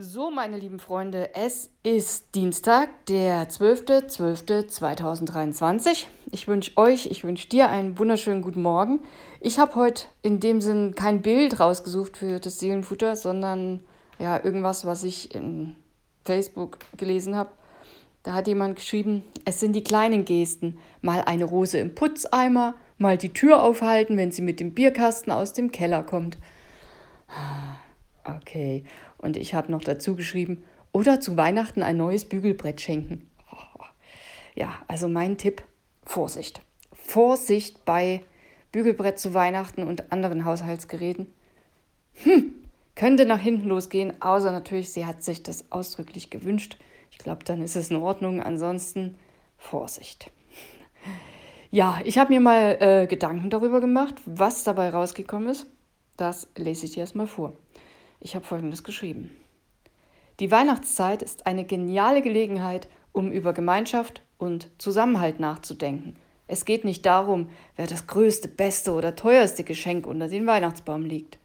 So, meine lieben Freunde, es ist Dienstag, der 12.12.2023. Ich wünsche euch, ich wünsche dir einen wunderschönen guten Morgen. Ich habe heute in dem Sinn kein Bild rausgesucht für das Seelenfutter, sondern ja, irgendwas, was ich in Facebook gelesen habe. Da hat jemand geschrieben, es sind die kleinen Gesten. Mal eine Rose im Putzeimer, mal die Tür aufhalten, wenn sie mit dem Bierkasten aus dem Keller kommt. Okay. Und ich habe noch dazu geschrieben, oder zu Weihnachten ein neues Bügelbrett schenken. Ja, also mein Tipp, Vorsicht. Vorsicht bei Bügelbrett zu Weihnachten und anderen Haushaltsgeräten. Hm, könnte nach hinten losgehen, außer natürlich, sie hat sich das ausdrücklich gewünscht. Ich glaube, dann ist es in Ordnung. Ansonsten Vorsicht. Ja, ich habe mir mal äh, Gedanken darüber gemacht, was dabei rausgekommen ist. Das lese ich dir erstmal vor. Ich habe Folgendes geschrieben. Die Weihnachtszeit ist eine geniale Gelegenheit, um über Gemeinschaft und Zusammenhalt nachzudenken. Es geht nicht darum, wer das größte, beste oder teuerste Geschenk unter den Weihnachtsbaum liegt.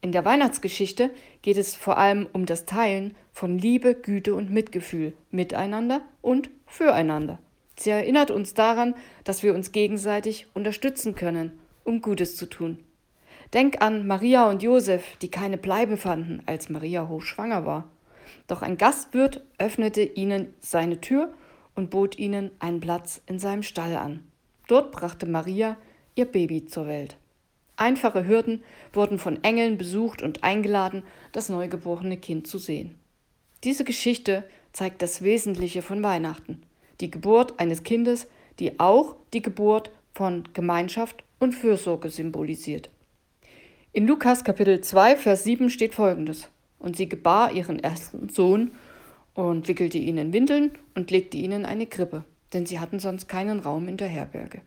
In der Weihnachtsgeschichte geht es vor allem um das Teilen von Liebe, Güte und Mitgefühl miteinander und füreinander. Sie erinnert uns daran, dass wir uns gegenseitig unterstützen können, um Gutes zu tun. Denk an Maria und Josef, die keine Bleibe fanden, als Maria hochschwanger war. Doch ein Gastwirt öffnete ihnen seine Tür und bot ihnen einen Platz in seinem Stall an. Dort brachte Maria ihr Baby zur Welt. Einfache Hürden wurden von Engeln besucht und eingeladen, das neugeborene Kind zu sehen. Diese Geschichte zeigt das Wesentliche von Weihnachten, die Geburt eines Kindes, die auch die Geburt von Gemeinschaft und Fürsorge symbolisiert. In Lukas Kapitel 2, Vers 7 steht folgendes. Und sie gebar ihren ersten Sohn und wickelte ihn in Windeln und legte ihn in eine Krippe, denn sie hatten sonst keinen Raum in der Herberge.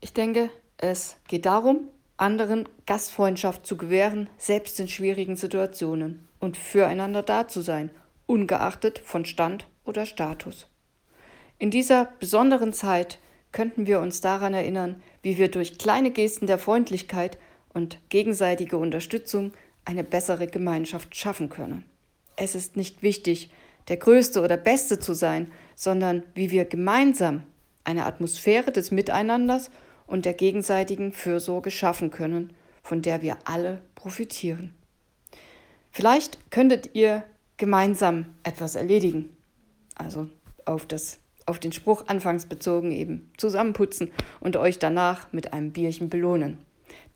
Ich denke, es geht darum, anderen Gastfreundschaft zu gewähren, selbst in schwierigen Situationen und füreinander da zu sein, ungeachtet von Stand oder Status. In dieser besonderen Zeit könnten wir uns daran erinnern, wie wir durch kleine Gesten der Freundlichkeit und gegenseitige Unterstützung eine bessere Gemeinschaft schaffen können. Es ist nicht wichtig, der Größte oder Beste zu sein, sondern wie wir gemeinsam eine Atmosphäre des Miteinanders und der gegenseitigen Fürsorge schaffen können, von der wir alle profitieren. Vielleicht könntet ihr gemeinsam etwas erledigen, also auf das auf den Spruch anfangs bezogen eben zusammenputzen und euch danach mit einem Bierchen belohnen.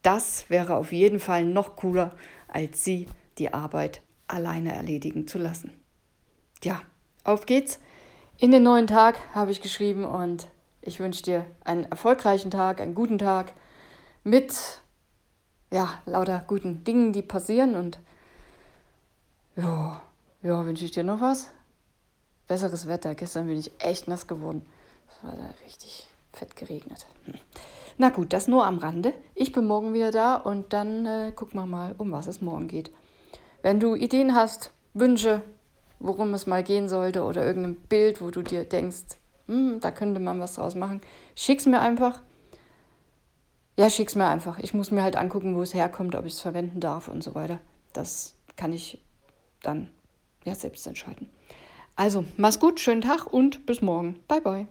Das wäre auf jeden Fall noch cooler, als sie die Arbeit alleine erledigen zu lassen. Ja, auf geht's. In den neuen Tag habe ich geschrieben und ich wünsche dir einen erfolgreichen Tag, einen guten Tag mit ja, lauter guten Dingen, die passieren und ja, ja, wünsche ich dir noch was? Besseres Wetter. Gestern bin ich echt nass geworden. Es war da richtig fett geregnet. Na gut, das nur am Rande. Ich bin morgen wieder da und dann äh, gucken wir mal, um was es morgen geht. Wenn du Ideen hast, Wünsche, worum es mal gehen sollte oder irgendein Bild, wo du dir denkst, hm, da könnte man was draus machen, schick's mir einfach. Ja, schick's mir einfach. Ich muss mir halt angucken, wo es herkommt, ob ich es verwenden darf und so weiter. Das kann ich dann ja selbst entscheiden. Also, mach's gut, schönen Tag und bis morgen. Bye, bye.